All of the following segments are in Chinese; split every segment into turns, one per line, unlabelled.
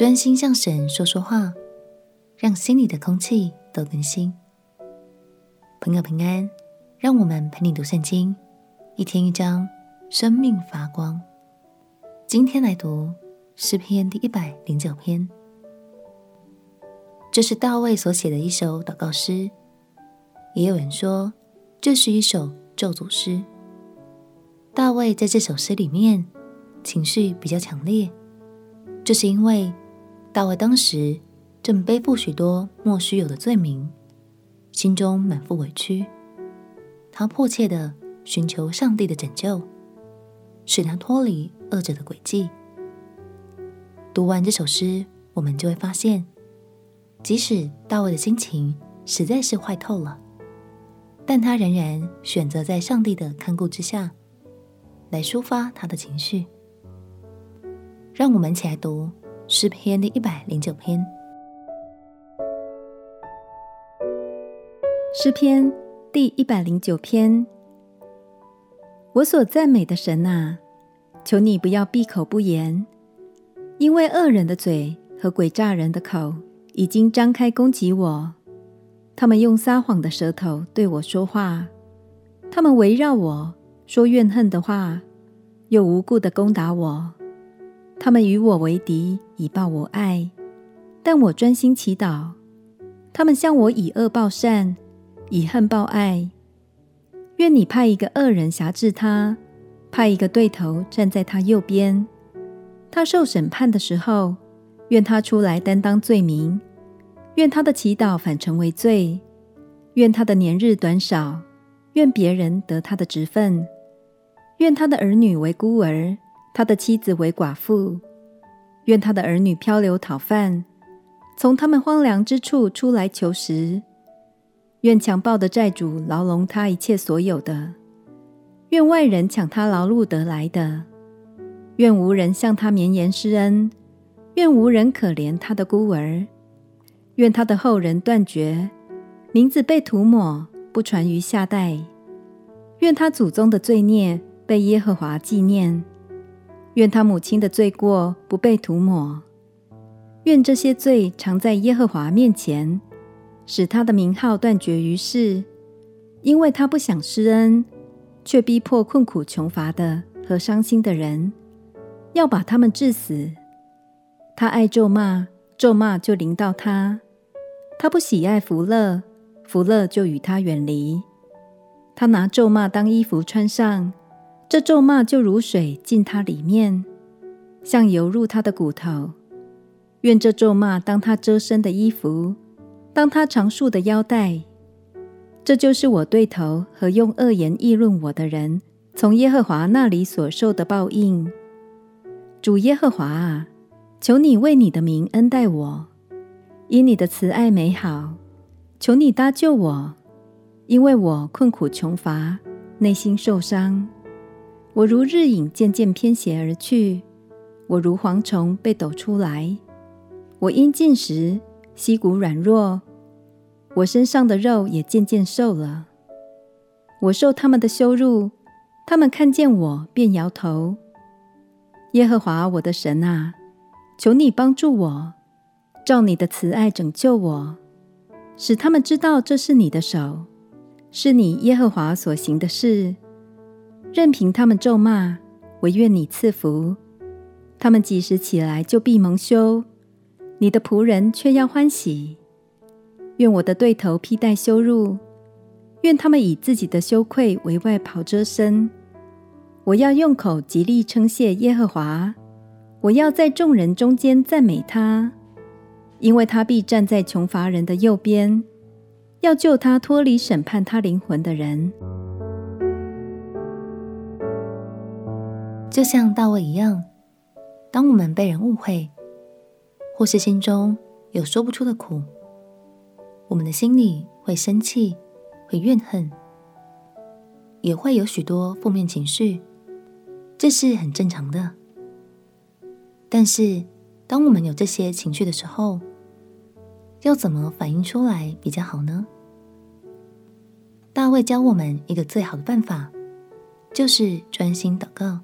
专心向神说说话，让心里的空气都更新。朋友平安，让我们陪你读圣经，一天一章，生命发光。今天来读诗篇第一百零九篇，这是大卫所写的一首祷告诗，也有人说这是一首咒诅诗。大卫在这首诗里面情绪比较强烈，这是因为。大卫当时正背负许多莫须有的罪名，心中满腹委屈。他迫切的寻求上帝的拯救，使他脱离恶者的诡计。读完这首诗，我们就会发现，即使大卫的心情实在是坏透了，但他仍然选择在上帝的看顾之下，来抒发他的情绪。让我们一起来读。诗篇第一百零九篇。
诗篇第一百零九篇。我所赞美的神啊，求你不要闭口不言，因为恶人的嘴和诡诈人的口已经张开攻击我。他们用撒谎的舌头对我说话，他们围绕我说怨恨的话，又无故的攻打我。他们与我为敌，以报我爱，但我专心祈祷。他们向我以恶报善，以恨报爱。愿你派一个恶人辖制他，派一个对头站在他右边。他受审判的时候，愿他出来担当罪名。愿他的祈祷反成为罪。愿他的年日短少。愿别人得他的职分。愿他的儿女为孤儿。他的妻子为寡妇，愿他的儿女漂流讨饭，从他们荒凉之处出来求食。愿强暴的债主牢笼他一切所有的，愿外人抢他劳碌得来的。愿无人向他绵延施恩，愿无人可怜他的孤儿。愿他的后人断绝，名字被涂抹，不传于下代。愿他祖宗的罪孽被耶和华纪念。愿他母亲的罪过不被涂抹，愿这些罪常在耶和华面前，使他的名号断绝于世，因为他不想施恩，却逼迫困苦穷乏的和伤心的人，要把他们治死。他爱咒骂，咒骂就临到他；他不喜爱福乐，福乐就与他远离。他拿咒骂当衣服穿上。这咒骂就如水进他里面，像油入他的骨头。愿这咒骂当他遮身的衣服，当他长束的腰带。这就是我对头和用恶言议论我的人，从耶和华那里所受的报应。主耶和华啊，求你为你的名恩待我，因你的慈爱美好，求你搭救我，因为我困苦穷乏，内心受伤。我如日影渐渐偏斜而去，我如蝗虫被抖出来。我因进食，膝骨软弱，我身上的肉也渐渐瘦了。我受他们的羞辱，他们看见我便摇头。耶和华我的神啊，求你帮助我，照你的慈爱拯救我，使他们知道这是你的手，是你耶和华所行的事。任凭他们咒骂，惟愿你赐福。他们几时起来，就必蒙羞；你的仆人却要欢喜。愿我的对头披戴羞辱，愿他们以自己的羞愧为外袍遮身。我要用口极力称谢耶和华，我要在众人中间赞美他，因为他必站在穷乏人的右边，要救他脱离审判他灵魂的人。
就像大卫一样，当我们被人误会，或是心中有说不出的苦，我们的心里会生气，会怨恨，也会有许多负面情绪，这是很正常的。但是，当我们有这些情绪的时候，要怎么反应出来比较好呢？大卫教我们一个最好的办法，就是专心祷告。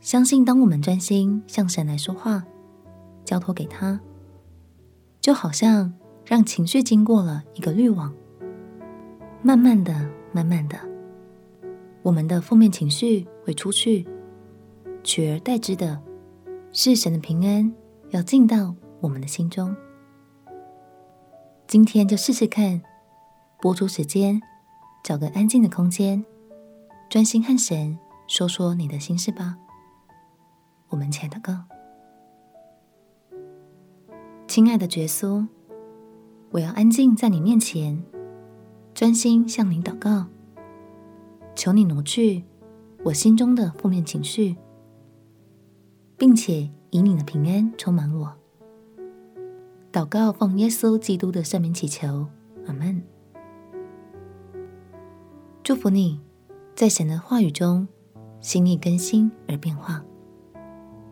相信，当我们专心向神来说话，交托给他，就好像让情绪经过了一个滤网，慢慢的、慢慢的，我们的负面情绪会出去，取而代之的是神的平安要进到我们的心中。今天就试试看，拨出时间，找个安静的空间，专心和神说说你的心事吧。我们前的歌。亲爱的耶稣，我要安静在你面前，专心向你祷告，求你挪去我心中的负面情绪，并且以你的平安充满我。祷告奉耶稣基督的圣名祈求，阿门。祝福你，在神的话语中，心意更新而变化。